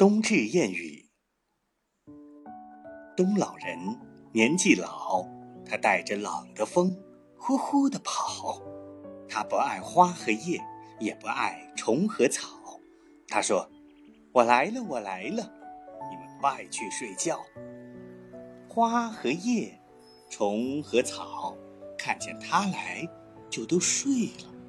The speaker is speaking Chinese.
冬至谚语：冬老人年纪老，他带着冷的风，呼呼的跑。他不爱花和叶，也不爱虫和草。他说：“我来了，我来了，你们快去睡觉。”花和叶，虫和草，看见他来，就都睡了。